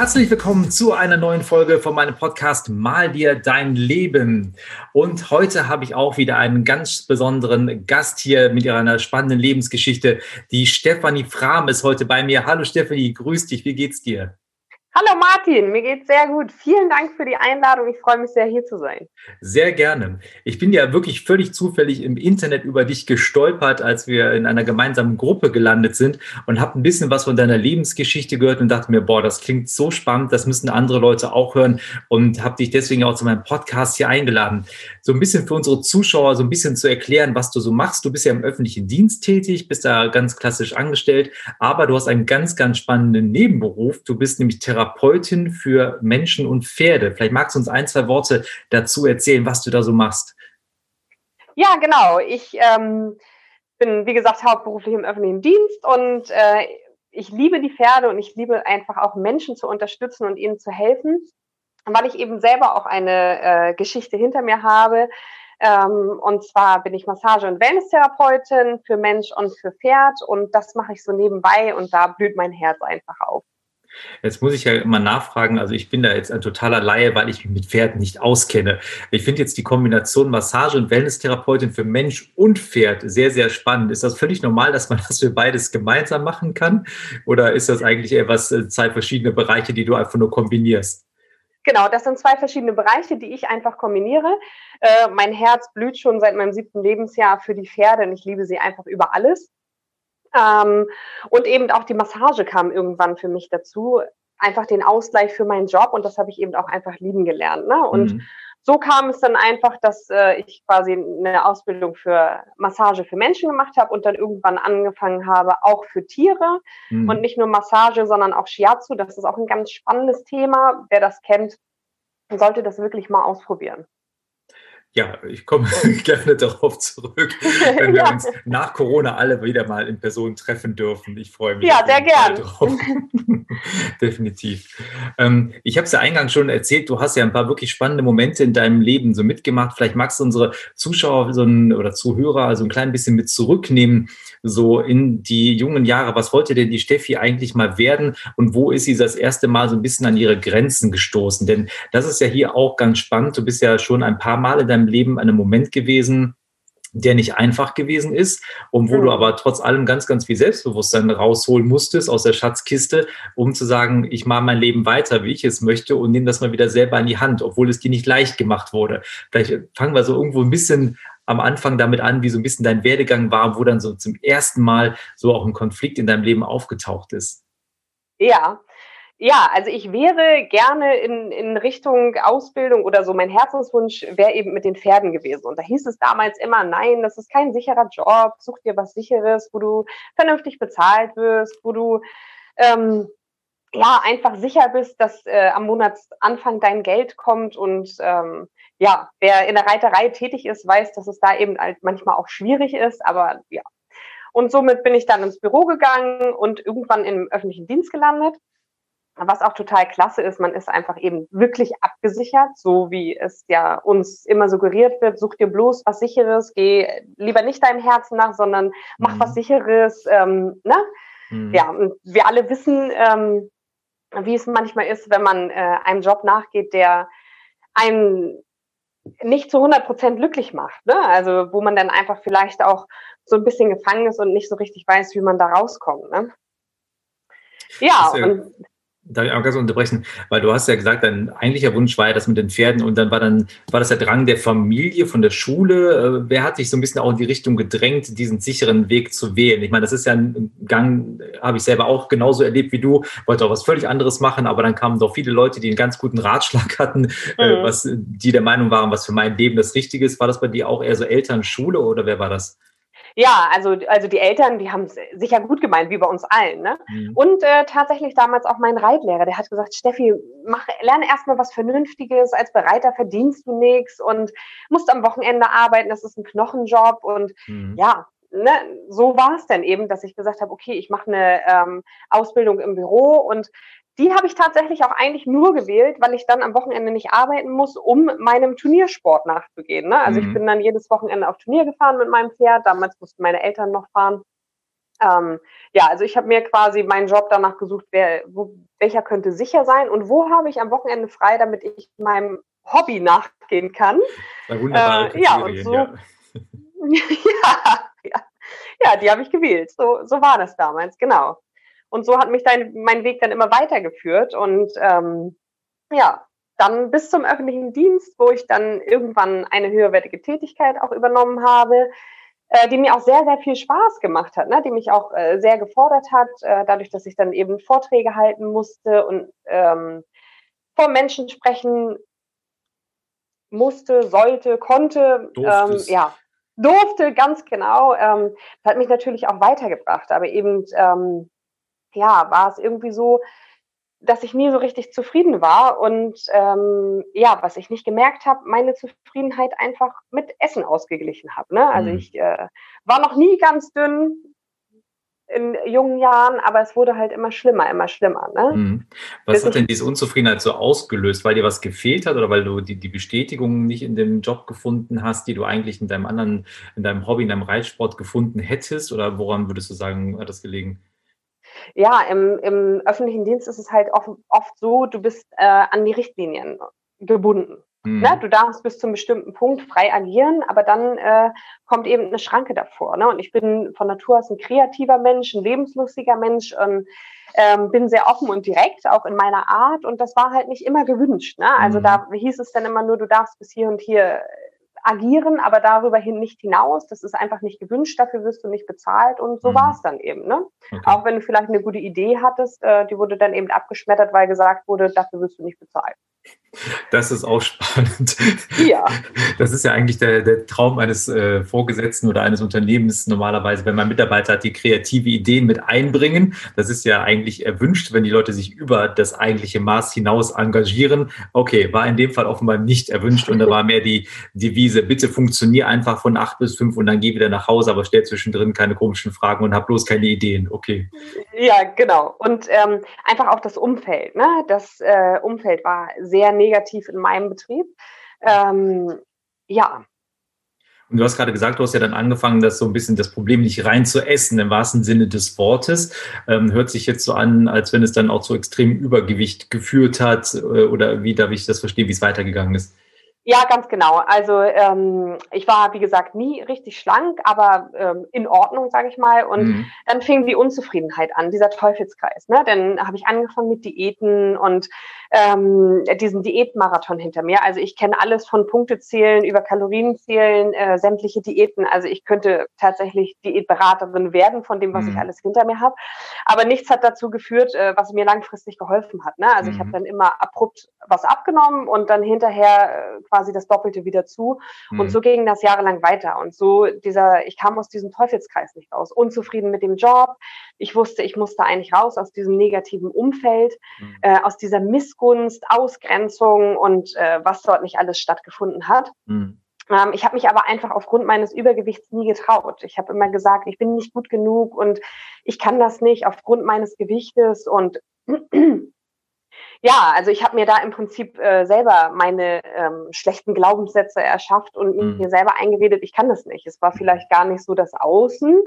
Herzlich willkommen zu einer neuen Folge von meinem Podcast Mal dir dein Leben. Und heute habe ich auch wieder einen ganz besonderen Gast hier mit ihrer spannenden Lebensgeschichte. Die Stefanie Frahm ist heute bei mir. Hallo Stefanie, grüß dich. Wie geht's dir? Hallo Martin, mir geht's sehr gut. Vielen Dank für die Einladung. Ich freue mich sehr, hier zu sein. Sehr gerne. Ich bin ja wirklich völlig zufällig im Internet über dich gestolpert, als wir in einer gemeinsamen Gruppe gelandet sind und habe ein bisschen was von deiner Lebensgeschichte gehört und dachte mir, boah, das klingt so spannend, das müssen andere Leute auch hören und habe dich deswegen auch zu meinem Podcast hier eingeladen. So ein bisschen für unsere Zuschauer, so ein bisschen zu erklären, was du so machst. Du bist ja im öffentlichen Dienst tätig, bist da ganz klassisch angestellt, aber du hast einen ganz, ganz spannenden Nebenberuf. Du bist nämlich Therapeut Therapeutin für Menschen und Pferde. Vielleicht magst du uns ein, zwei Worte dazu erzählen, was du da so machst. Ja, genau. Ich ähm, bin, wie gesagt, hauptberuflich im öffentlichen Dienst und äh, ich liebe die Pferde und ich liebe einfach auch Menschen zu unterstützen und ihnen zu helfen, weil ich eben selber auch eine äh, Geschichte hinter mir habe. Ähm, und zwar bin ich Massage- und Wellness-Therapeutin für Mensch und für Pferd und das mache ich so nebenbei und da blüht mein Herz einfach auf. Jetzt muss ich ja immer nachfragen, also ich bin da jetzt ein totaler Laie, weil ich mich mit Pferden nicht auskenne. Ich finde jetzt die Kombination Massage- und Wellness-Therapeutin für Mensch und Pferd sehr, sehr spannend. Ist das völlig normal, dass man das für beides gemeinsam machen kann? Oder ist das eigentlich eher was, äh, zwei verschiedene Bereiche, die du einfach nur kombinierst? Genau, das sind zwei verschiedene Bereiche, die ich einfach kombiniere. Äh, mein Herz blüht schon seit meinem siebten Lebensjahr für die Pferde und ich liebe sie einfach über alles. Ähm, und eben auch die Massage kam irgendwann für mich dazu. Einfach den Ausgleich für meinen Job und das habe ich eben auch einfach lieben gelernt. Ne? Und mhm. so kam es dann einfach, dass äh, ich quasi eine Ausbildung für Massage für Menschen gemacht habe und dann irgendwann angefangen habe, auch für Tiere mhm. und nicht nur Massage, sondern auch Shiatsu. Das ist auch ein ganz spannendes Thema. Wer das kennt, sollte das wirklich mal ausprobieren. Ja, ich komme gerne darauf zurück, wenn wir ja. uns nach Corona alle wieder mal in Person treffen dürfen. Ich freue mich. Ja, sehr gern. Drauf. Definitiv. Ähm, ich habe es ja eingangs schon erzählt, du hast ja ein paar wirklich spannende Momente in deinem Leben so mitgemacht. Vielleicht magst du unsere Zuschauer so ein, oder Zuhörer also ein klein bisschen mit zurücknehmen, so in die jungen Jahre. Was wollte denn die Steffi eigentlich mal werden und wo ist sie das erste Mal so ein bisschen an ihre Grenzen gestoßen? Denn das ist ja hier auch ganz spannend. Du bist ja schon ein paar Mal in deinem Leben an einem Moment gewesen, der nicht einfach gewesen ist und wo mhm. du aber trotz allem ganz, ganz viel Selbstbewusstsein rausholen musstest aus der Schatzkiste, um zu sagen, ich mache mein Leben weiter, wie ich es möchte und nehme das mal wieder selber in die Hand, obwohl es dir nicht leicht gemacht wurde. Vielleicht fangen wir so irgendwo ein bisschen am Anfang damit an, wie so ein bisschen dein Werdegang war, wo dann so zum ersten Mal so auch ein Konflikt in deinem Leben aufgetaucht ist. Ja, ja, also ich wäre gerne in, in Richtung Ausbildung oder so. Mein Herzenswunsch wäre eben mit den Pferden gewesen. Und da hieß es damals immer, nein, das ist kein sicherer Job, such dir was Sicheres, wo du vernünftig bezahlt wirst, wo du ähm, ja einfach sicher bist, dass äh, am Monatsanfang dein Geld kommt. Und ähm, ja, wer in der Reiterei tätig ist, weiß, dass es da eben halt manchmal auch schwierig ist. Aber ja. Und somit bin ich dann ins Büro gegangen und irgendwann im öffentlichen Dienst gelandet was auch total klasse ist, man ist einfach eben wirklich abgesichert, so wie es ja uns immer suggeriert wird. Such dir bloß was Sicheres, geh lieber nicht deinem Herzen nach, sondern mach mhm. was Sicheres. Ähm, ne? Mhm. Ja, und wir alle wissen, ähm, wie es manchmal ist, wenn man äh, einem Job nachgeht, der einen nicht zu 100 Prozent glücklich macht. Ne? Also wo man dann einfach vielleicht auch so ein bisschen gefangen ist und nicht so richtig weiß, wie man da rauskommt. Ne? Ja, und Darf ich auch ganz unterbrechen? Weil du hast ja gesagt, dein eigentlicher Wunsch war ja das mit den Pferden und dann war dann, war das der Drang der Familie, von der Schule. Äh, wer hat dich so ein bisschen auch in die Richtung gedrängt, diesen sicheren Weg zu wählen? Ich meine, das ist ja ein Gang, habe ich selber auch genauso erlebt wie du, wollte auch was völlig anderes machen, aber dann kamen doch viele Leute, die einen ganz guten Ratschlag hatten, äh, mhm. was, die der Meinung waren, was für mein Leben das Richtige ist. War das bei dir auch eher so Eltern, Schule oder wer war das? Ja, also, also die Eltern, die haben es sicher gut gemeint, wie bei uns allen. Ne? Mhm. Und äh, tatsächlich damals auch mein Reitlehrer, der hat gesagt, Steffi, mach, lerne erstmal was Vernünftiges, als Bereiter verdienst du nichts und musst am Wochenende arbeiten, das ist ein Knochenjob. Und mhm. ja, ne, so war es dann eben, dass ich gesagt habe, okay, ich mache eine ähm, Ausbildung im Büro und die habe ich tatsächlich auch eigentlich nur gewählt, weil ich dann am Wochenende nicht arbeiten muss, um meinem Turniersport nachzugehen. Ne? Also mhm. ich bin dann jedes Wochenende auf Turnier gefahren mit meinem Pferd. Damals mussten meine Eltern noch fahren. Ähm, ja, also ich habe mir quasi meinen Job danach gesucht, wer, wo, welcher könnte sicher sein und wo habe ich am Wochenende frei, damit ich meinem Hobby nachgehen kann. Äh, ja, und so. Ja. ja, ja, ja, die habe ich gewählt. So, so war das damals, genau. Und so hat mich dein, mein Weg dann immer weitergeführt. Und ähm, ja, dann bis zum öffentlichen Dienst, wo ich dann irgendwann eine höherwertige Tätigkeit auch übernommen habe, äh, die mir auch sehr, sehr viel Spaß gemacht hat, ne? die mich auch äh, sehr gefordert hat, äh, dadurch, dass ich dann eben Vorträge halten musste und ähm, vor Menschen sprechen musste, sollte, konnte. Ähm, ja, durfte, ganz genau. Ähm, das hat mich natürlich auch weitergebracht, aber eben ähm, ja, war es irgendwie so, dass ich nie so richtig zufrieden war und ähm, ja, was ich nicht gemerkt habe, meine Zufriedenheit einfach mit Essen ausgeglichen habe. Ne? Also mhm. ich äh, war noch nie ganz dünn in jungen Jahren, aber es wurde halt immer schlimmer, immer schlimmer. Ne? Mhm. Was Bis hat denn diese Unzufriedenheit so ausgelöst? Weil dir was gefehlt hat oder weil du die, die Bestätigung nicht in dem Job gefunden hast, die du eigentlich in deinem anderen, in deinem Hobby, in deinem Reitsport gefunden hättest? Oder woran würdest du sagen, hat das gelegen? Ja, im, im öffentlichen Dienst ist es halt oft, oft so, du bist äh, an die Richtlinien gebunden. Mhm. Ne? Du darfst bis zu einem bestimmten Punkt frei agieren, aber dann äh, kommt eben eine Schranke davor. Ne? Und ich bin von Natur aus ein kreativer Mensch, ein lebenslustiger Mensch und ähm, bin sehr offen und direkt, auch in meiner Art. Und das war halt nicht immer gewünscht. Ne? Also mhm. da hieß es dann immer nur, du darfst bis hier und hier agieren, aber darüber hin nicht hinaus. Das ist einfach nicht gewünscht, dafür wirst du nicht bezahlt und so mhm. war es dann eben. Ne? Okay. Auch wenn du vielleicht eine gute Idee hattest, äh, die wurde dann eben abgeschmettert, weil gesagt wurde, dafür wirst du nicht bezahlt. Das ist auch spannend. Ja. Das ist ja eigentlich der, der Traum eines äh, Vorgesetzten oder eines Unternehmens normalerweise, wenn man Mitarbeiter hat, die kreative Ideen mit einbringen. Das ist ja eigentlich erwünscht, wenn die Leute sich über das eigentliche Maß hinaus engagieren. Okay, war in dem Fall offenbar nicht erwünscht und da war mehr die Devise, bitte funktionier einfach von acht bis fünf und dann geh wieder nach Hause, aber stell zwischendrin keine komischen Fragen und hab bloß keine Ideen. Okay. Ja, genau. Und ähm, einfach auch das Umfeld. Ne? Das äh, Umfeld war sehr negativ in meinem Betrieb. Ähm, ja. Und du hast gerade gesagt, du hast ja dann angefangen, das so ein bisschen das Problem nicht rein zu essen, im wahrsten Sinne des Wortes. Ähm, hört sich jetzt so an, als wenn es dann auch zu extremem Übergewicht geführt hat. Äh, oder wie darf ich das verstehen, wie es weitergegangen ist? Ja, ganz genau. Also ähm, ich war, wie gesagt, nie richtig schlank, aber ähm, in Ordnung, sage ich mal. Und mhm. dann fing die Unzufriedenheit an, dieser Teufelskreis. Ne? Dann habe ich angefangen mit Diäten und ähm, diesen Diätmarathon hinter mir. Also ich kenne alles von Punktezählen über Kalorienzählen, äh, sämtliche Diäten. Also ich könnte tatsächlich Diätberaterin werden von dem, was mhm. ich alles hinter mir habe. Aber nichts hat dazu geführt, äh, was mir langfristig geholfen hat. Ne? Also mhm. ich habe dann immer abrupt was abgenommen und dann hinterher äh, quasi das Doppelte wieder zu. Mhm. Und so ging das jahrelang weiter. Und so dieser, ich kam aus diesem Teufelskreis nicht raus. Unzufrieden mit dem Job. Ich wusste, ich musste eigentlich raus aus diesem negativen Umfeld, mhm. äh, aus dieser Missgunst, Ausgrenzung und äh, was dort nicht alles stattgefunden hat. Mhm. Ich habe mich aber einfach aufgrund meines Übergewichts nie getraut. Ich habe immer gesagt, ich bin nicht gut genug und ich kann das nicht aufgrund meines Gewichtes und ja, also ich habe mir da im Prinzip äh, selber meine ähm, schlechten Glaubenssätze erschafft und mhm. mir selber eingeredet, ich kann das nicht. Es war vielleicht gar nicht so das Außen,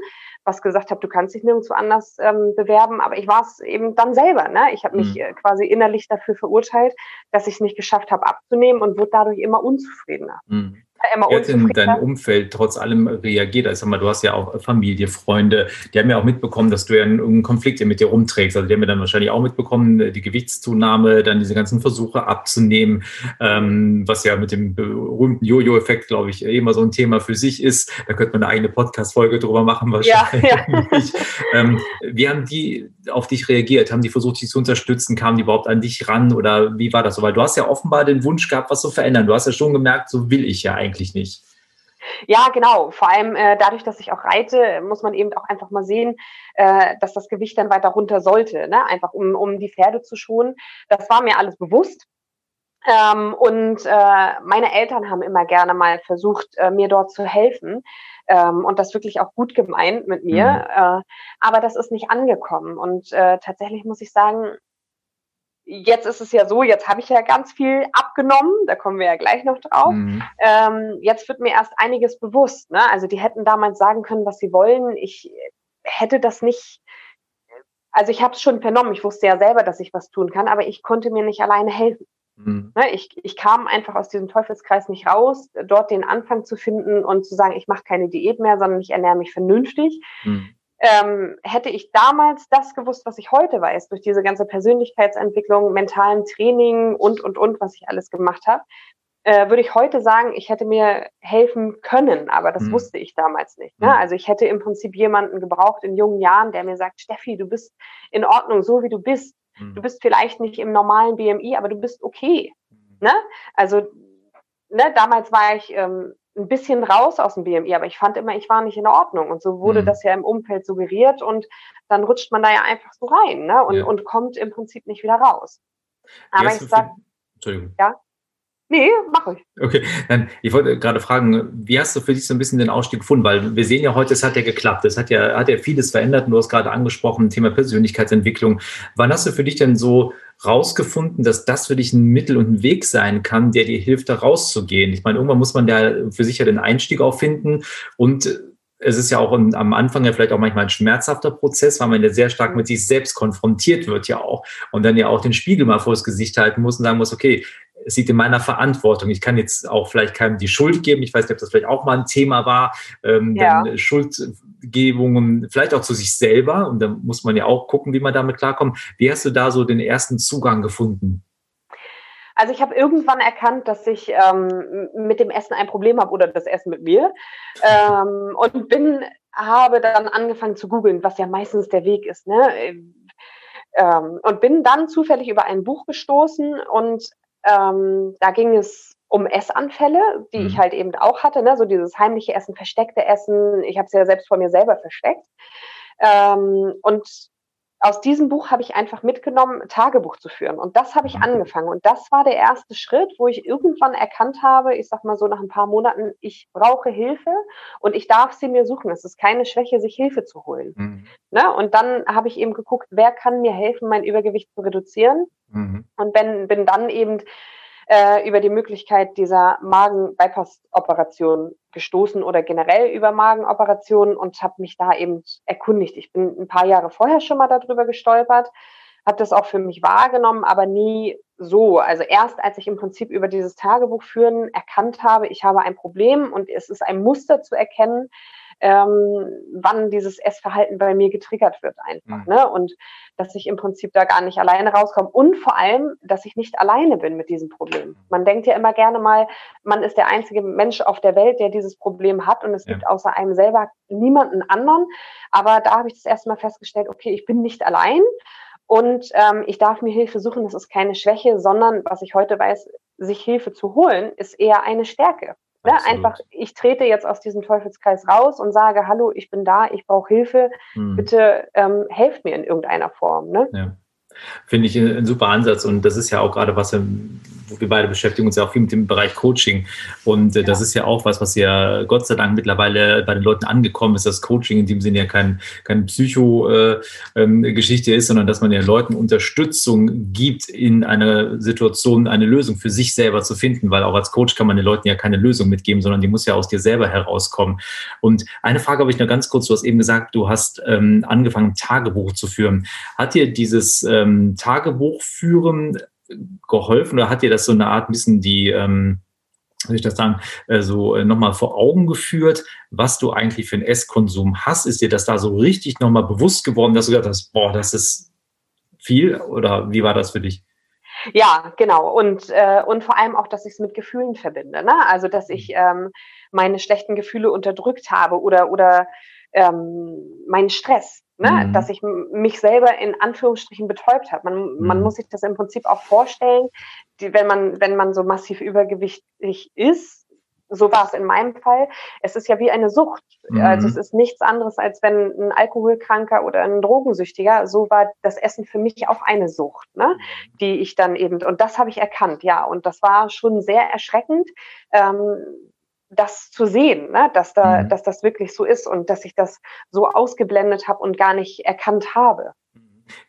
was gesagt hat, du kannst dich nirgendwo anders ähm, bewerben, aber ich war es eben dann selber. Ne? Ich habe mich mhm. äh, quasi innerlich dafür verurteilt, dass ich es nicht geschafft habe abzunehmen und wurde dadurch immer unzufriedener. Mhm immer Wie hat denn dein Umfeld trotz allem reagiert? Also, mal, du hast ja auch Familie, Freunde, die haben ja auch mitbekommen, dass du ja einen Konflikt mit dir rumträgst. Also die haben ja dann wahrscheinlich auch mitbekommen, die Gewichtszunahme, dann diese ganzen Versuche abzunehmen, ähm, was ja mit dem berühmten Jojo-Effekt, glaube ich, immer so ein Thema für sich ist. Da könnte man eine eigene Podcast-Folge drüber machen wahrscheinlich. Ja, ja. ähm, wie haben die auf dich reagiert? Haben die versucht, dich zu unterstützen? Kamen die überhaupt an dich ran oder wie war das so? Weil du hast ja offenbar den Wunsch gehabt, was zu verändern. Du hast ja schon gemerkt, so will ich ja eigentlich nicht. Ja, genau. Vor allem äh, dadurch, dass ich auch reite, muss man eben auch einfach mal sehen, äh, dass das Gewicht dann weiter runter sollte, ne? einfach um, um die Pferde zu schonen. Das war mir alles bewusst. Ähm, und äh, meine Eltern haben immer gerne mal versucht, äh, mir dort zu helfen. Ähm, und das wirklich auch gut gemeint mit mir. Mhm. Äh, aber das ist nicht angekommen. Und äh, tatsächlich muss ich sagen, jetzt ist es ja so, jetzt habe ich ja ganz viel abgenommen, da kommen wir ja gleich noch drauf. Mhm. Ähm, jetzt wird mir erst einiges bewusst. Ne? Also die hätten damals sagen können, was sie wollen. Ich hätte das nicht, also ich habe es schon vernommen, ich wusste ja selber, dass ich was tun kann, aber ich konnte mir nicht alleine helfen. Mhm. Ne? Ich, ich kam einfach aus diesem Teufelskreis nicht raus, dort den Anfang zu finden und zu sagen, ich mache keine Diät mehr, sondern ich ernähre mich vernünftig. Mhm ähm, hätte ich damals das gewusst, was ich heute weiß, durch diese ganze Persönlichkeitsentwicklung, mentalen Training und, und, und, was ich alles gemacht habe, äh, würde ich heute sagen, ich hätte mir helfen können, aber das mhm. wusste ich damals nicht. Ne? Mhm. Also ich hätte im Prinzip jemanden gebraucht in jungen Jahren, der mir sagt, Steffi, du bist in Ordnung, so wie du bist. Mhm. Du bist vielleicht nicht im normalen BMI, aber du bist okay. Mhm. Ne? Also ne, damals war ich ähm, ein bisschen raus aus dem BMI, aber ich fand immer, ich war nicht in Ordnung. Und so wurde mhm. das ja im Umfeld suggeriert und dann rutscht man da ja einfach so rein ne? und, ja. und kommt im Prinzip nicht wieder raus. Aber ich sag, Entschuldigung. Ja. Nee, mache ich. Okay, dann, ich wollte gerade fragen, wie hast du für dich so ein bisschen den Ausstieg gefunden? Weil wir sehen ja heute, es hat ja geklappt. Es hat ja, hat ja vieles verändert. Du hast gerade angesprochen, Thema Persönlichkeitsentwicklung. Wann hast du für dich denn so rausgefunden, dass das für dich ein Mittel und ein Weg sein kann, der dir hilft, da rauszugehen? Ich meine, irgendwann muss man ja für sich ja den Einstieg auch finden und es ist ja auch am Anfang ja vielleicht auch manchmal ein schmerzhafter Prozess, weil man ja sehr stark mit sich selbst konfrontiert wird ja auch und dann ja auch den Spiegel mal vors Gesicht halten muss und sagen muss, okay, es liegt in meiner Verantwortung. Ich kann jetzt auch vielleicht keinem die Schuld geben. Ich weiß nicht, ob das vielleicht auch mal ein Thema war. Ähm, ja. Schuldgebungen, vielleicht auch zu sich selber. Und da muss man ja auch gucken, wie man damit klarkommt. Wie hast du da so den ersten Zugang gefunden? Also ich habe irgendwann erkannt, dass ich ähm, mit dem Essen ein Problem habe oder das Essen mit mir. Ähm, und bin, habe dann angefangen zu googeln, was ja meistens der Weg ist. Ne? Ähm, und bin dann zufällig über ein Buch gestoßen und ähm, da ging es um Essanfälle, die mhm. ich halt eben auch hatte, ne? so dieses heimliche Essen, versteckte Essen. Ich habe es ja selbst vor mir selber versteckt. Ähm, und aus diesem Buch habe ich einfach mitgenommen, Tagebuch zu führen. Und das habe ich angefangen. Und das war der erste Schritt, wo ich irgendwann erkannt habe, ich sag mal so nach ein paar Monaten, ich brauche Hilfe und ich darf sie mir suchen. Es ist keine Schwäche, sich Hilfe zu holen. Mhm. Ne? Und dann habe ich eben geguckt, wer kann mir helfen, mein Übergewicht zu reduzieren. Mhm. Und bin, bin dann eben äh, über die Möglichkeit dieser Magen-Bypass-Operation gestoßen oder generell über Magenoperationen und habe mich da eben erkundigt. Ich bin ein paar Jahre vorher schon mal darüber gestolpert, habe das auch für mich wahrgenommen, aber nie so. Also erst als ich im Prinzip über dieses Tagebuch führen erkannt habe, ich habe ein Problem und es ist ein Muster zu erkennen, ähm, wann dieses Essverhalten bei mir getriggert wird einfach. Mhm. Ne? Und dass ich im Prinzip da gar nicht alleine rauskomme. Und vor allem, dass ich nicht alleine bin mit diesem Problem. Mhm. Man denkt ja immer gerne mal, man ist der einzige Mensch auf der Welt, der dieses Problem hat und es ja. gibt außer einem selber niemanden anderen. Aber da habe ich das erste Mal festgestellt, okay, ich bin nicht allein. Und ähm, ich darf mir Hilfe suchen, das ist keine Schwäche, sondern was ich heute weiß, sich Hilfe zu holen, ist eher eine Stärke. Ne? Einfach, ich trete jetzt aus diesem Teufelskreis raus und sage, hallo, ich bin da, ich brauche Hilfe, hm. bitte ähm, helft mir in irgendeiner Form. Ne? Ja. Finde ich ein super Ansatz und das ist ja auch gerade was, wir beide beschäftigen uns ja auch viel mit dem Bereich Coaching. Und äh, ja. das ist ja auch was, was ja Gott sei Dank mittlerweile bei den Leuten angekommen ist, dass Coaching in dem Sinne ja kein, keine Psycho-Geschichte äh, ähm, ist, sondern dass man ja Leuten Unterstützung gibt, in einer Situation eine Lösung für sich selber zu finden, weil auch als Coach kann man den Leuten ja keine Lösung mitgeben, sondern die muss ja aus dir selber herauskommen. Und eine Frage habe ich noch ganz kurz, du hast eben gesagt, du hast ähm, angefangen, Tagebuch zu führen. Hat dir dieses ähm, Tagebuch führen geholfen oder hat dir das so eine Art ein bisschen die, ähm, soll ich das sagen, äh, so äh, nochmal vor Augen geführt, was du eigentlich für einen Esskonsum hast? Ist dir das da so richtig nochmal bewusst geworden, dass du gesagt hast, boah, das ist viel oder wie war das für dich? Ja, genau. Und, äh, und vor allem auch, dass ich es mit Gefühlen verbinde. Ne? Also, dass ich mhm. ähm, meine schlechten Gefühle unterdrückt habe oder, oder ähm, meinen Stress. Ne? Mhm. Dass ich mich selber in Anführungsstrichen betäubt habe. Man, mhm. man muss sich das im Prinzip auch vorstellen, die, wenn, man, wenn man so massiv übergewichtig ist, so war es in meinem Fall. Es ist ja wie eine Sucht. Mhm. Also es ist nichts anderes, als wenn ein Alkoholkranker oder ein Drogensüchtiger, so war das Essen für mich auch eine Sucht, ne? Mhm. die ich dann eben, und das habe ich erkannt, ja. Und das war schon sehr erschreckend. Ähm, das zu sehen, ne? dass, da, mhm. dass das wirklich so ist und dass ich das so ausgeblendet habe und gar nicht erkannt habe.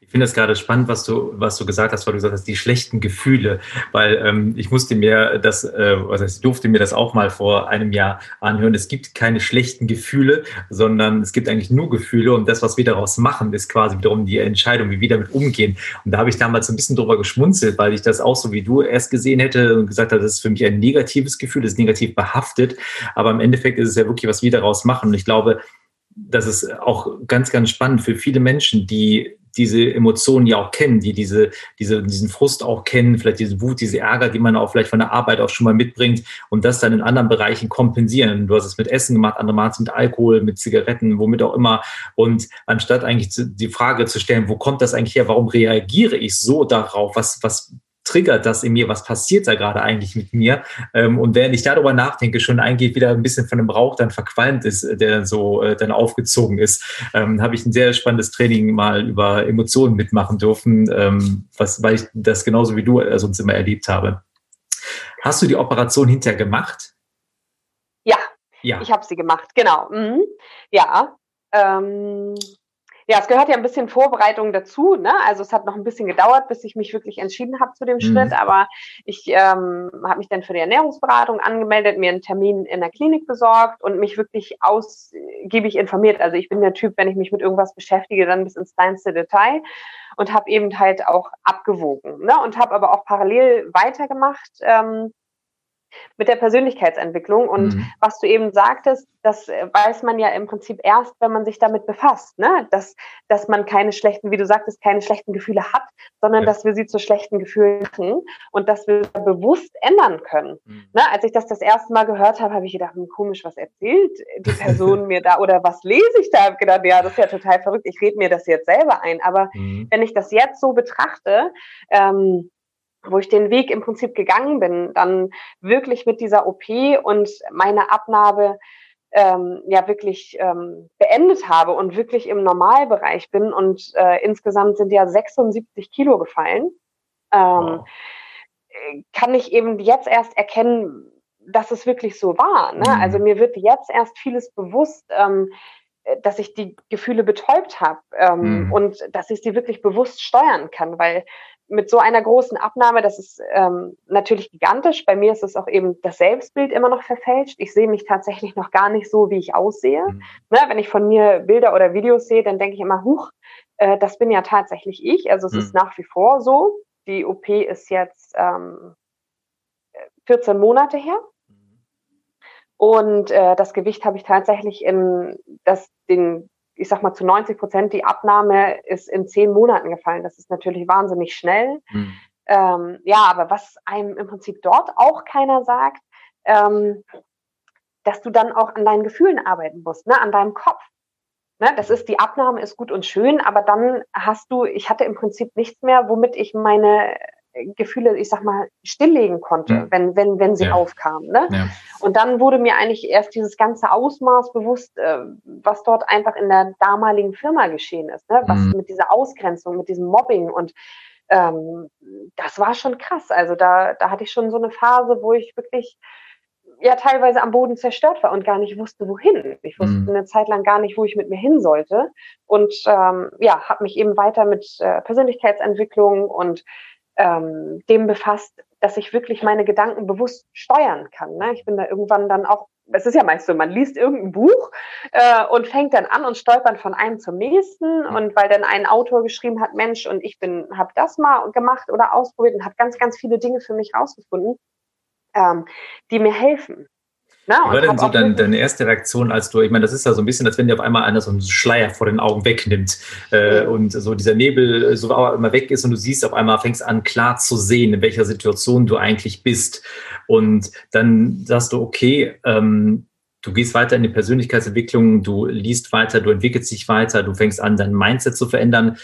Ich finde es gerade spannend, was du, was du gesagt hast, weil du gesagt hast, die schlechten Gefühle, weil ähm, ich musste mir das, äh, also ich durfte mir das auch mal vor einem Jahr anhören. Es gibt keine schlechten Gefühle, sondern es gibt eigentlich nur Gefühle und das, was wir daraus machen, ist quasi wiederum die Entscheidung, wie wir damit umgehen. Und da habe ich damals ein bisschen drüber geschmunzelt, weil ich das auch so wie du erst gesehen hätte und gesagt habe, das ist für mich ein negatives Gefühl, das ist negativ behaftet. Aber im Endeffekt ist es ja wirklich, was wir daraus machen. Und ich glaube, das ist auch ganz, ganz spannend für viele Menschen, die diese Emotionen ja auch kennen, die diese, diese, diesen Frust auch kennen, vielleicht diese Wut, diese Ärger, die man auch vielleicht von der Arbeit auch schon mal mitbringt und das dann in anderen Bereichen kompensieren. Du hast es mit Essen gemacht, andere Mal mit Alkohol, mit Zigaretten, womit auch immer. Und anstatt eigentlich die Frage zu stellen, wo kommt das eigentlich her? Warum reagiere ich so darauf? Was, was triggert das in mir, was passiert da gerade eigentlich mit mir? Ähm, und während ich darüber nachdenke, schon eigentlich wieder ein bisschen von dem Rauch dann verqualmt ist, der dann so äh, dann aufgezogen ist, ähm, habe ich ein sehr spannendes Training mal über Emotionen mitmachen dürfen, ähm, was, weil ich das genauso wie du äh, sonst immer erlebt habe. Hast du die Operation hinterher gemacht? Ja, ja. ich habe sie gemacht, genau. Mhm. Ja, ähm, ja, es gehört ja ein bisschen Vorbereitung dazu. Ne? Also es hat noch ein bisschen gedauert, bis ich mich wirklich entschieden habe zu dem mhm. Schritt. Aber ich ähm, habe mich dann für die Ernährungsberatung angemeldet, mir einen Termin in der Klinik besorgt und mich wirklich ausgiebig informiert. Also ich bin der Typ, wenn ich mich mit irgendwas beschäftige, dann bis ins kleinste Detail und habe eben halt auch abgewogen. Ne? Und habe aber auch parallel weitergemacht. Ähm, mit der Persönlichkeitsentwicklung. Und mhm. was du eben sagtest, das äh, weiß man ja im Prinzip erst, wenn man sich damit befasst, ne? dass, dass man keine schlechten, wie du sagtest, keine schlechten Gefühle hat, sondern ja. dass wir sie zu schlechten Gefühlen machen und dass wir bewusst ändern können. Mhm. Ne? Als ich das das erste Mal gehört habe, habe ich gedacht, hm, komisch, was erzählt die Person mir da oder was lese ich da? Ich habe gedacht, ja, das ist ja total verrückt, ich rede mir das jetzt selber ein. Aber mhm. wenn ich das jetzt so betrachte, ähm, wo ich den Weg im Prinzip gegangen bin, dann wirklich mit dieser OP und meine Abnahme ähm, ja wirklich ähm, beendet habe und wirklich im Normalbereich bin und äh, insgesamt sind ja 76 Kilo gefallen, ähm, wow. kann ich eben jetzt erst erkennen, dass es wirklich so war. Ne? Mhm. Also mir wird jetzt erst vieles bewusst, ähm, dass ich die Gefühle betäubt habe ähm, mhm. und dass ich sie wirklich bewusst steuern kann, weil mit so einer großen Abnahme, das ist ähm, natürlich gigantisch. Bei mir ist es auch eben das Selbstbild immer noch verfälscht. Ich sehe mich tatsächlich noch gar nicht so, wie ich aussehe. Mhm. Ne, wenn ich von mir Bilder oder Videos sehe, dann denke ich immer, huch, äh, das bin ja tatsächlich ich. Also es mhm. ist nach wie vor so. Die OP ist jetzt ähm, 14 Monate her. Und äh, das Gewicht habe ich tatsächlich in das, den ich sag mal zu 90 Prozent, die Abnahme ist in zehn Monaten gefallen. Das ist natürlich wahnsinnig schnell. Mhm. Ähm, ja, aber was einem im Prinzip dort auch keiner sagt, ähm, dass du dann auch an deinen Gefühlen arbeiten musst, ne, an deinem Kopf. Ne, das ist, die Abnahme ist gut und schön, aber dann hast du, ich hatte im Prinzip nichts mehr, womit ich meine Gefühle, ich sag mal, stilllegen konnte, mhm. wenn, wenn, wenn sie ja. aufkamen. Ne? Ja. Und dann wurde mir eigentlich erst dieses ganze Ausmaß bewusst, äh, was dort einfach in der damaligen Firma geschehen ist, ne? was mhm. mit dieser Ausgrenzung, mit diesem Mobbing und ähm, das war schon krass. Also da, da hatte ich schon so eine Phase, wo ich wirklich ja teilweise am Boden zerstört war und gar nicht wusste, wohin. Ich wusste mhm. eine Zeit lang gar nicht, wo ich mit mir hin sollte. Und ähm, ja, habe mich eben weiter mit äh, Persönlichkeitsentwicklung und ähm, dem befasst, dass ich wirklich meine Gedanken bewusst steuern kann. Ne? Ich bin da irgendwann dann auch, es ist ja meist so, man liest irgendein Buch äh, und fängt dann an und stolpert von einem zum nächsten und weil dann ein Autor geschrieben hat, Mensch, und ich bin, habe das mal gemacht oder ausprobiert und habe ganz, ganz viele Dinge für mich rausgefunden, ähm, die mir helfen. Na, Wie war denn so dein, deine erste Reaktion, als du, ich meine, das ist ja so ein bisschen, als wenn dir auf einmal einer so einen Schleier vor den Augen wegnimmt äh, und so dieser Nebel so immer weg ist und du siehst auf einmal, fängst an klar zu sehen, in welcher Situation du eigentlich bist. Und dann sagst du, okay, ähm, du gehst weiter in die Persönlichkeitsentwicklung, du liest weiter, du entwickelst dich weiter, du fängst an, dein Mindset zu verändern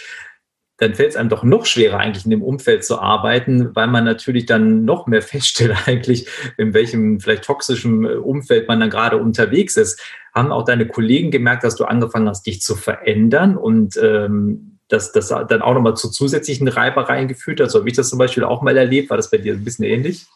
dann fällt es einem doch noch schwerer, eigentlich in dem Umfeld zu arbeiten, weil man natürlich dann noch mehr feststellt, eigentlich, in welchem vielleicht toxischen äh, Umfeld man dann gerade unterwegs ist. Haben auch deine Kollegen gemerkt, dass du angefangen hast, dich zu verändern und ähm, dass das dann auch nochmal zu zusätzlichen Reibereien geführt hat? So habe ich das zum Beispiel auch mal erlebt. War das bei dir ein bisschen ähnlich?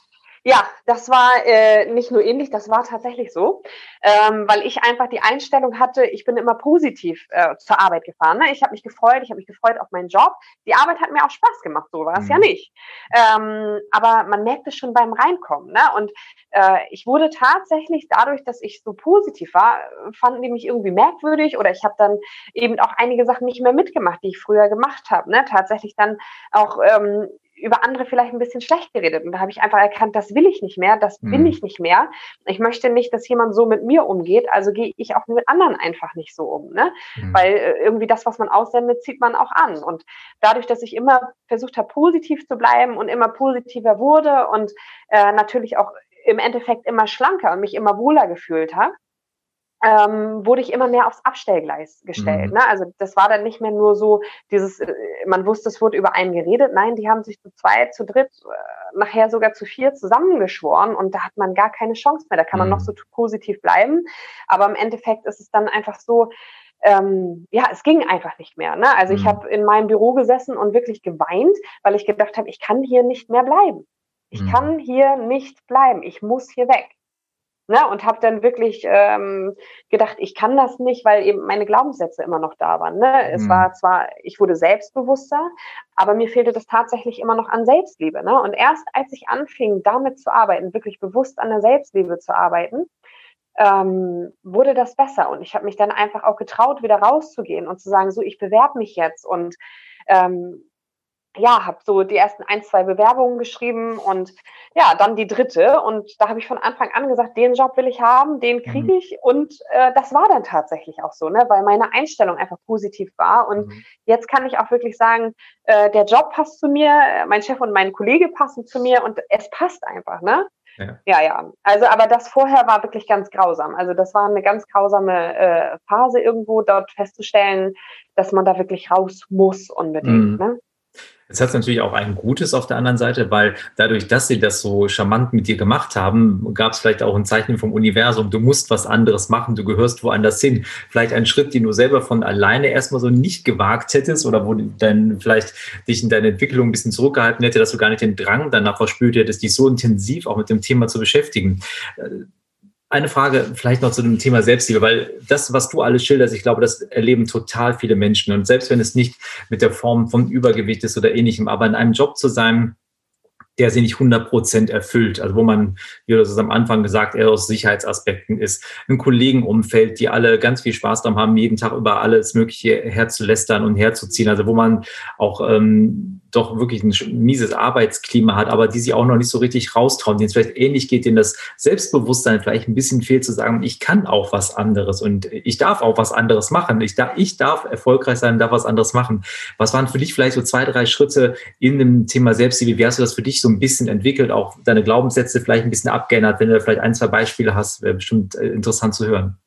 Ja, das war äh, nicht nur ähnlich, das war tatsächlich so, ähm, weil ich einfach die Einstellung hatte, ich bin immer positiv äh, zur Arbeit gefahren. Ne? Ich habe mich gefreut, ich habe mich gefreut auf meinen Job. Die Arbeit hat mir auch Spaß gemacht, so war es mhm. ja nicht. Ähm, aber man merkt es schon beim Reinkommen. Ne? Und äh, ich wurde tatsächlich dadurch, dass ich so positiv war, fanden die mich irgendwie merkwürdig oder ich habe dann eben auch einige Sachen nicht mehr mitgemacht, die ich früher gemacht habe. Ne? Tatsächlich dann auch ähm, über andere vielleicht ein bisschen schlecht geredet. Und da habe ich einfach erkannt, das will ich nicht mehr, das bin mhm. ich nicht mehr. Ich möchte nicht, dass jemand so mit mir umgeht, also gehe ich auch mit anderen einfach nicht so um. Ne? Mhm. Weil äh, irgendwie das, was man aussendet, zieht man auch an. Und dadurch, dass ich immer versucht habe, positiv zu bleiben und immer positiver wurde und äh, natürlich auch im Endeffekt immer schlanker und mich immer wohler gefühlt habe, ähm, wurde ich immer mehr aufs Abstellgleis gestellt. Mhm. Ne? Also das war dann nicht mehr nur so dieses, äh, man wusste, es wurde über einen geredet. Nein, die haben sich zu zweit, zu dritt, äh, nachher sogar zu vier zusammengeschworen und da hat man gar keine Chance mehr. Da kann man noch mhm. so positiv bleiben. Aber im Endeffekt ist es dann einfach so, ähm, ja, es ging einfach nicht mehr. Ne? Also mhm. ich habe in meinem Büro gesessen und wirklich geweint, weil ich gedacht habe, ich kann hier nicht mehr bleiben. Ich mhm. kann hier nicht bleiben. Ich muss hier weg. Ne, und habe dann wirklich ähm, gedacht, ich kann das nicht, weil eben meine Glaubenssätze immer noch da waren. Ne? Es mhm. war zwar, ich wurde selbstbewusster, aber mir fehlte das tatsächlich immer noch an Selbstliebe. Ne? Und erst als ich anfing, damit zu arbeiten, wirklich bewusst an der Selbstliebe zu arbeiten, ähm, wurde das besser. Und ich habe mich dann einfach auch getraut, wieder rauszugehen und zu sagen, so, ich bewerbe mich jetzt und ähm, ja, habe so die ersten ein, zwei Bewerbungen geschrieben und ja, dann die dritte. Und da habe ich von Anfang an gesagt, den Job will ich haben, den kriege mhm. ich. Und äh, das war dann tatsächlich auch so, ne? weil meine Einstellung einfach positiv war. Und mhm. jetzt kann ich auch wirklich sagen, äh, der Job passt zu mir, mein Chef und mein Kollege passen zu mir und es passt einfach, ne? Ja. ja, ja. Also, aber das vorher war wirklich ganz grausam. Also, das war eine ganz grausame äh, Phase irgendwo, dort festzustellen, dass man da wirklich raus muss unbedingt. Mhm. Ne? Jetzt hat es natürlich auch ein Gutes auf der anderen Seite, weil dadurch, dass sie das so charmant mit dir gemacht haben, gab es vielleicht auch ein Zeichen vom Universum, du musst was anderes machen, du gehörst woanders hin. Vielleicht ein Schritt, den du selber von alleine erstmal so nicht gewagt hättest oder wo dann vielleicht dich in deiner Entwicklung ein bisschen zurückgehalten hätte, dass du gar nicht den Drang danach verspürt hättest, dich so intensiv auch mit dem Thema zu beschäftigen eine Frage vielleicht noch zu dem Thema Selbstliebe, weil das, was du alles schilderst, ich glaube, das erleben total viele Menschen. Und selbst wenn es nicht mit der Form von Übergewicht ist oder ähnlichem, aber in einem Job zu sein, der sie nicht 100 Prozent erfüllt. Also wo man, wie du das am Anfang gesagt, eher aus Sicherheitsaspekten ist. Ein Kollegenumfeld, die alle ganz viel Spaß daran haben, jeden Tag über alles Mögliche herzulästern und herzuziehen. Also wo man auch ähm, doch wirklich ein mieses Arbeitsklima hat, aber die sich auch noch nicht so richtig raustrauen, denen es vielleicht ähnlich geht, denen das Selbstbewusstsein vielleicht ein bisschen fehlt, zu sagen, ich kann auch was anderes und ich darf auch was anderes machen. Ich darf, ich darf erfolgreich sein, darf was anderes machen. Was waren für dich vielleicht so zwei, drei Schritte in dem Thema Selbstliebe? Wie hast du das für dich so ein bisschen entwickelt, auch deine Glaubenssätze vielleicht ein bisschen abgeändert? Wenn du vielleicht ein, zwei Beispiele hast, wäre bestimmt äh, interessant zu hören.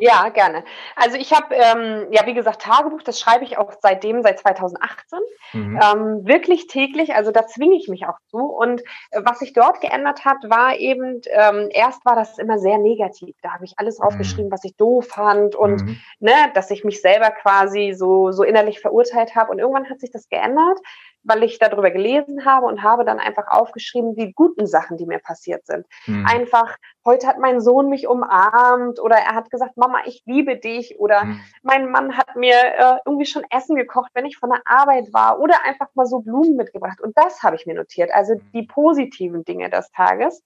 Ja, gerne. Also ich habe, ähm, ja, wie gesagt, Tagebuch, das schreibe ich auch seitdem, seit 2018, mhm. ähm, wirklich täglich, also da zwinge ich mich auch zu. Und äh, was sich dort geändert hat, war eben, ähm, erst war das immer sehr negativ. Da habe ich alles draufgeschrieben, mhm. was ich doof fand und mhm. ne, dass ich mich selber quasi so, so innerlich verurteilt habe. Und irgendwann hat sich das geändert, weil ich darüber gelesen habe und habe dann einfach aufgeschrieben, die guten Sachen, die mir passiert sind. Mhm. Einfach, heute hat mein Sohn mich umarmt oder er hat gesagt, Mama, ich liebe dich oder mhm. mein Mann hat mir äh, irgendwie schon Essen gekocht, wenn ich von der Arbeit war oder einfach mal so Blumen mitgebracht. Und das habe ich mir notiert, also die positiven Dinge des Tages.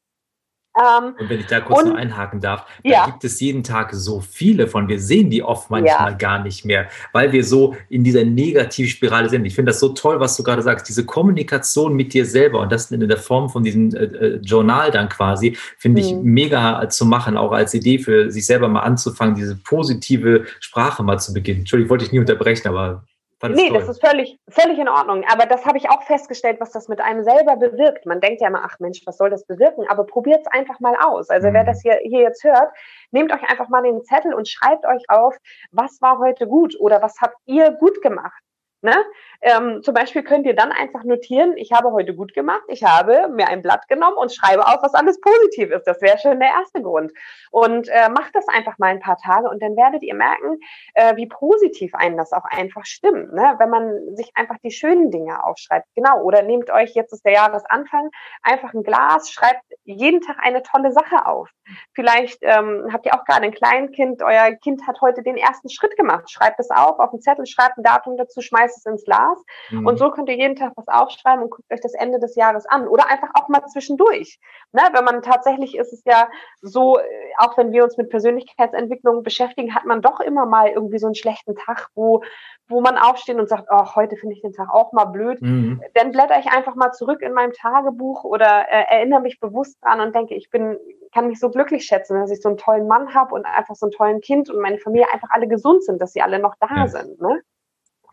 Ähm, und wenn ich da kurz und, noch einhaken darf, da ja. gibt es jeden Tag so viele von. Wir sehen die oft manchmal ja. gar nicht mehr, weil wir so in dieser Negativspirale sind. Ich finde das so toll, was du gerade sagst. Diese Kommunikation mit dir selber und das in der Form von diesem äh, äh Journal dann quasi, finde ich mhm. mega zu machen, auch als Idee für sich selber mal anzufangen, diese positive Sprache mal zu beginnen. Entschuldigung, wollte ich nie unterbrechen, aber nee, toll. das ist völlig, völlig in Ordnung. Aber das habe ich auch festgestellt, was das mit einem selber bewirkt. Man denkt ja immer, ach Mensch, was soll das bewirken? Aber probiert es einfach mal aus. Also mhm. wer das hier, hier jetzt hört, nehmt euch einfach mal den Zettel und schreibt euch auf, was war heute gut oder was habt ihr gut gemacht. Ne? Ähm, zum Beispiel könnt ihr dann einfach notieren, ich habe heute gut gemacht, ich habe mir ein Blatt genommen und schreibe auf, was alles positiv ist. Das wäre schon der erste Grund. Und äh, macht das einfach mal ein paar Tage und dann werdet ihr merken, äh, wie positiv einen das auch einfach stimmt, ne? wenn man sich einfach die schönen Dinge aufschreibt. Genau. Oder nehmt euch, jetzt ist der Jahresanfang, einfach ein Glas, schreibt jeden Tag eine tolle Sache auf. Vielleicht ähm, habt ihr auch gerade ein Kleinkind, euer Kind hat heute den ersten Schritt gemacht. Schreibt es auf, auf den Zettel, schreibt ein Datum dazu, schmeißt es ins Glas. Mhm. Und so könnt ihr jeden Tag was aufschreiben und guckt euch das Ende des Jahres an. Oder einfach auch mal zwischendurch. Ne? Wenn man tatsächlich ist es ja so, äh, auch wenn wir uns mit Persönlichkeitsentwicklung beschäftigen, hat man doch immer mal irgendwie so einen schlechten Tag, wo, wo man aufsteht und sagt, oh, heute finde ich den Tag auch mal blöd. Mhm. Dann blätter ich einfach mal zurück in meinem Tagebuch oder äh, erinnere mich bewusst dran und denke, ich bin, kann mich so glücklich schätzen, dass ich so einen tollen Mann habe und einfach so einen tollen Kind und meine Familie einfach alle gesund sind, dass sie alle noch da ja. sind. Ne?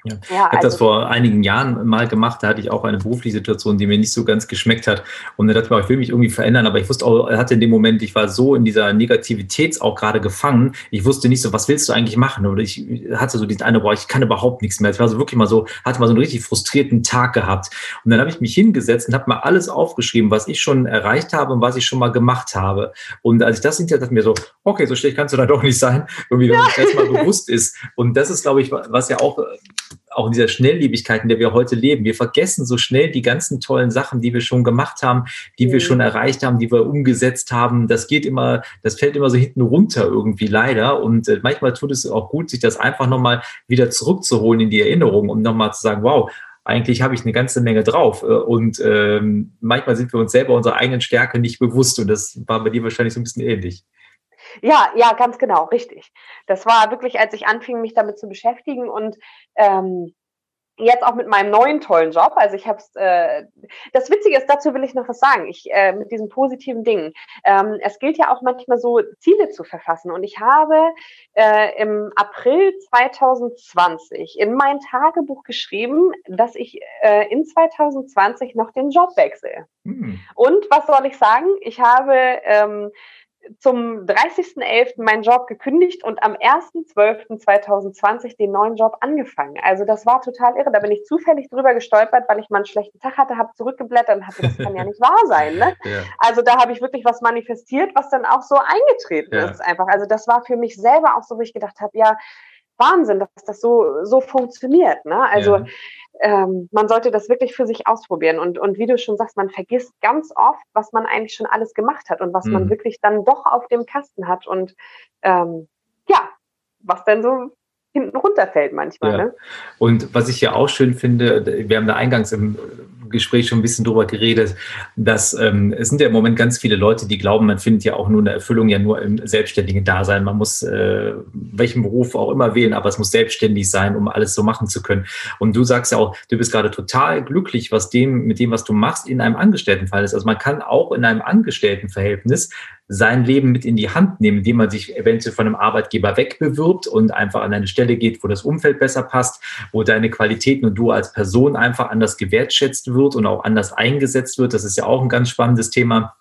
Ja. Ja, ich habe also, das vor einigen Jahren mal gemacht, da hatte ich auch eine berufliche Situation, die mir nicht so ganz geschmeckt hat. Und da dachte ich mir, ich will mich irgendwie verändern, aber ich wusste auch, hatte in dem Moment, ich war so in dieser Negativität auch gerade gefangen. Ich wusste nicht so, was willst du eigentlich machen? Oder ich hatte so diesen Eindruck, boah, ich kann überhaupt nichts mehr. Ich war so wirklich mal so, hatte mal so einen richtig frustrierten Tag gehabt. Und dann habe ich mich hingesetzt und habe mal alles aufgeschrieben, was ich schon erreicht habe und was ich schon mal gemacht habe. Und als ich das hinterher dachte mir so, okay, so schlecht kannst du da doch nicht sein, irgendwie, wenn ja. das mal bewusst ist. Und das ist, glaube ich, was ja auch auch in dieser Schnelllebigkeit, in der wir heute leben. Wir vergessen so schnell die ganzen tollen Sachen, die wir schon gemacht haben, die mhm. wir schon erreicht haben, die wir umgesetzt haben. Das geht immer, das fällt immer so hinten runter irgendwie leider. Und äh, manchmal tut es auch gut, sich das einfach nochmal wieder zurückzuholen in die Erinnerung, um nochmal zu sagen, wow, eigentlich habe ich eine ganze Menge drauf. Äh, und ähm, manchmal sind wir uns selber unserer eigenen Stärke nicht bewusst. Und das war bei dir wahrscheinlich so ein bisschen ähnlich. Ja, ja, ganz genau, richtig. Das war wirklich, als ich anfing, mich damit zu beschäftigen und ähm, jetzt auch mit meinem neuen tollen Job. Also ich habe es. Äh, das Witzige ist, dazu will ich noch was sagen. Ich äh, mit diesen positiven Dingen. Ähm, es gilt ja auch manchmal so Ziele zu verfassen. Und ich habe äh, im April 2020 in mein Tagebuch geschrieben, dass ich äh, in 2020 noch den Job wechsle. Hm. Und was soll ich sagen? Ich habe ähm, zum 30.11. meinen Job gekündigt und am 1.12.2020 den neuen Job angefangen. Also das war total irre. Da bin ich zufällig drüber gestolpert, weil ich mal einen schlechten Tag hatte, habe zurückgeblättert und hatte, das kann ja nicht wahr sein. Ne? Ja. Also da habe ich wirklich was manifestiert, was dann auch so eingetreten ja. ist einfach. Also das war für mich selber auch so, wo ich gedacht habe, ja, Wahnsinn, dass das so, so funktioniert. Ne? Also ja ähm, man sollte das wirklich für sich ausprobieren. Und, und wie du schon sagst, man vergisst ganz oft, was man eigentlich schon alles gemacht hat und was mhm. man wirklich dann doch auf dem Kasten hat. Und ähm, ja, was denn so hinten runterfällt manchmal. Ja. Ne? Und was ich ja auch schön finde, wir haben da eingangs im Gespräch schon ein bisschen drüber geredet, dass ähm, es sind ja im Moment ganz viele Leute, die glauben, man findet ja auch nur eine Erfüllung ja nur im selbstständigen Dasein. Man muss äh, welchen Beruf auch immer wählen, aber es muss selbstständig sein, um alles so machen zu können. Und du sagst ja auch, du bist gerade total glücklich, was dem mit dem, was du machst, in einem Angestelltenfall ist. Also man kann auch in einem Angestelltenverhältnis sein Leben mit in die Hand nehmen, indem man sich eventuell von einem Arbeitgeber wegbewirbt und einfach an eine Stelle geht, wo das Umfeld besser passt, wo deine Qualitäten und du als Person einfach anders gewertschätzt wird und auch anders eingesetzt wird. Das ist ja auch ein ganz spannendes Thema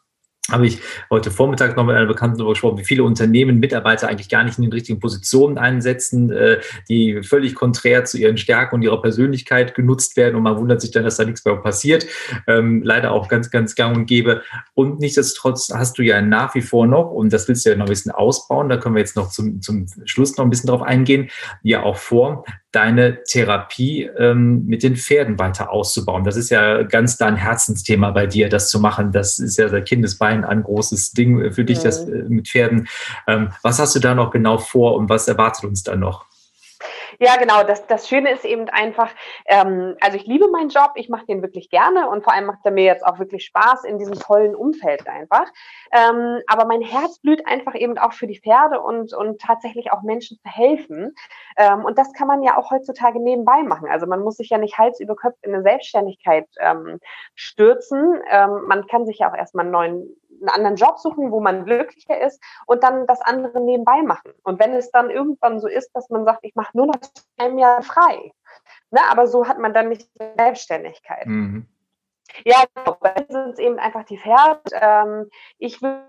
habe ich heute Vormittag noch mit einer Bekannten darüber gesprochen, wie viele Unternehmen Mitarbeiter eigentlich gar nicht in den richtigen Positionen einsetzen, äh, die völlig konträr zu ihren Stärken und ihrer Persönlichkeit genutzt werden und man wundert sich dann, dass da nichts mehr passiert. Ähm, leider auch ganz, ganz gang und gäbe. Und nichtsdestotrotz hast du ja nach wie vor noch, und das willst du ja noch ein bisschen ausbauen, da können wir jetzt noch zum, zum Schluss noch ein bisschen drauf eingehen, ja auch vor, deine Therapie ähm, mit den Pferden weiter auszubauen. Das ist ja ganz dein Herzensthema bei dir, das zu machen. Das ist ja seit Kindesbein ein großes Ding für dich, ja. das äh, mit Pferden. Ähm, was hast du da noch genau vor und was erwartet uns da noch? Ja, genau. Das, das Schöne ist eben einfach, ähm, also ich liebe meinen Job, ich mache den wirklich gerne und vor allem macht er mir jetzt auch wirklich Spaß in diesem tollen Umfeld einfach. Ähm, aber mein Herz blüht einfach eben auch für die Pferde und, und tatsächlich auch Menschen zu helfen. Ähm, und das kann man ja auch heutzutage nebenbei machen. Also man muss sich ja nicht Hals über Kopf in eine Selbstständigkeit ähm, stürzen. Ähm, man kann sich ja auch erstmal einen neuen einen anderen Job suchen, wo man glücklicher ist und dann das andere nebenbei machen. Und wenn es dann irgendwann so ist, dass man sagt, ich mache nur noch ein Jahr frei, ne, aber so hat man dann nicht Selbstständigkeit. Mhm. Ja, genau. Bei sind es eben einfach die Pferde. Ähm, ich will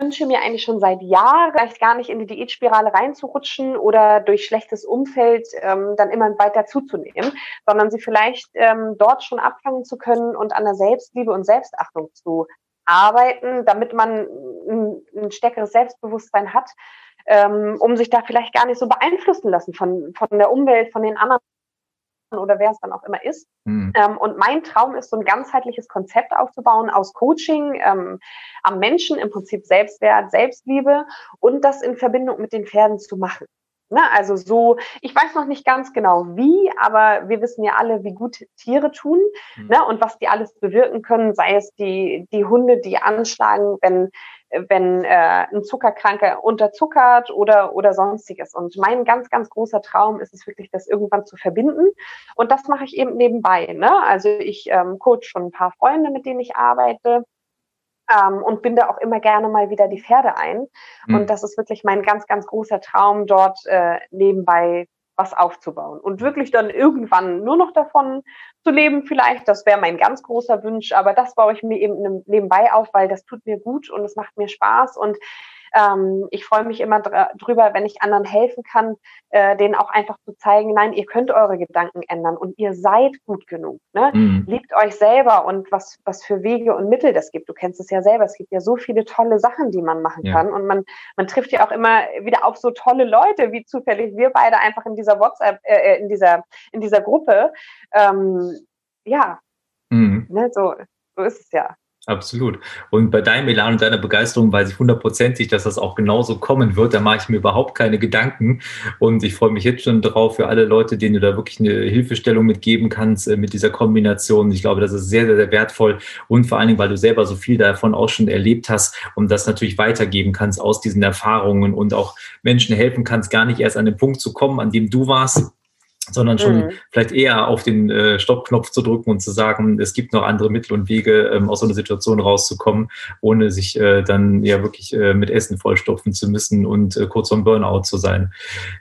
wünsche mir eigentlich schon seit Jahren, vielleicht gar nicht in die Diätspirale reinzurutschen oder durch schlechtes Umfeld ähm, dann immer weiter zuzunehmen, sondern sie vielleicht ähm, dort schon abfangen zu können und an der Selbstliebe und Selbstachtung zu arbeiten, damit man ein, ein stärkeres Selbstbewusstsein hat, ähm, um sich da vielleicht gar nicht so beeinflussen lassen von, von der Umwelt, von den anderen oder wer es dann auch immer ist. Mhm. Ähm, und mein Traum ist, so ein ganzheitliches Konzept aufzubauen aus Coaching ähm, am Menschen, im Prinzip Selbstwert, Selbstliebe und das in Verbindung mit den Pferden zu machen. Ne, also so, ich weiß noch nicht ganz genau wie, aber wir wissen ja alle, wie gut Tiere tun mhm. ne, und was die alles bewirken können, sei es die, die Hunde, die anschlagen, wenn wenn äh, ein Zuckerkranker unterzuckert oder, oder sonstiges. Und mein ganz, ganz großer Traum ist es wirklich, das irgendwann zu verbinden. Und das mache ich eben nebenbei. Ne? Also ich ähm, coach schon ein paar Freunde, mit denen ich arbeite. Ähm, und binde auch immer gerne mal wieder die Pferde ein. Mhm. Und das ist wirklich mein ganz, ganz großer Traum, dort äh, nebenbei was aufzubauen und wirklich dann irgendwann nur noch davon zu leben vielleicht. Das wäre mein ganz großer Wunsch, aber das baue ich mir eben nebenbei auf, weil das tut mir gut und es macht mir Spaß und ähm, ich freue mich immer dr drüber, wenn ich anderen helfen kann, äh, denen auch einfach zu zeigen, nein, ihr könnt eure Gedanken ändern und ihr seid gut genug. Ne? Mhm. Liebt euch selber und was, was für Wege und Mittel das gibt. Du kennst es ja selber. Es gibt ja so viele tolle Sachen, die man machen ja. kann. Und man, man trifft ja auch immer wieder auf so tolle Leute, wie zufällig wir beide einfach in dieser WhatsApp, äh, äh in dieser, in dieser Gruppe. Ähm, ja, mhm. ne, so, so ist es ja. Absolut. Und bei deinem Elan und deiner Begeisterung weiß ich hundertprozentig, dass das auch genauso kommen wird. Da mache ich mir überhaupt keine Gedanken. Und ich freue mich jetzt schon drauf für alle Leute, denen du da wirklich eine Hilfestellung mitgeben kannst äh, mit dieser Kombination. Ich glaube, das ist sehr, sehr, sehr wertvoll. Und vor allen Dingen, weil du selber so viel davon auch schon erlebt hast und das natürlich weitergeben kannst aus diesen Erfahrungen und auch Menschen helfen kannst, gar nicht erst an den Punkt zu kommen, an dem du warst, sondern schon mhm. vielleicht eher auf den äh, Stoppknopf zu drücken und zu sagen, es gibt noch andere Mittel und Wege, ähm, aus so einer Situation rauszukommen, ohne sich äh, dann ja wirklich äh, mit Essen vollstopfen zu müssen und äh, kurz vorm Burnout zu sein.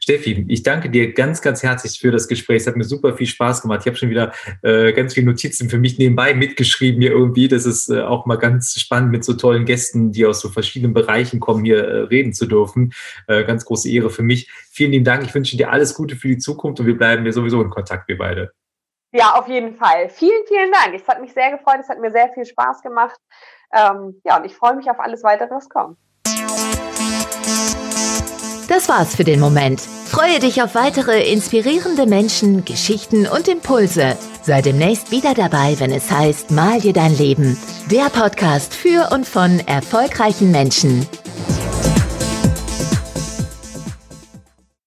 Steffi, ich danke dir ganz, ganz herzlich für das Gespräch. Es hat mir super viel Spaß gemacht. Ich habe schon wieder äh, ganz viele Notizen für mich nebenbei mitgeschrieben hier irgendwie. Das ist äh, auch mal ganz spannend, mit so tollen Gästen, die aus so verschiedenen Bereichen kommen, hier äh, reden zu dürfen. Äh, ganz große Ehre für mich. Vielen lieben Dank. Ich wünsche dir alles Gute für die Zukunft und wir bleiben wir sowieso in Kontakt, wir beide. Ja, auf jeden Fall. Vielen, vielen Dank. Es hat mich sehr gefreut. Es hat mir sehr viel Spaß gemacht. Ähm, ja, und ich freue mich auf alles weitere, was kommt. Das war's für den Moment. Freue dich auf weitere inspirierende Menschen, Geschichten und Impulse. Sei demnächst wieder dabei, wenn es heißt Mal dir dein Leben. Der Podcast für und von erfolgreichen Menschen.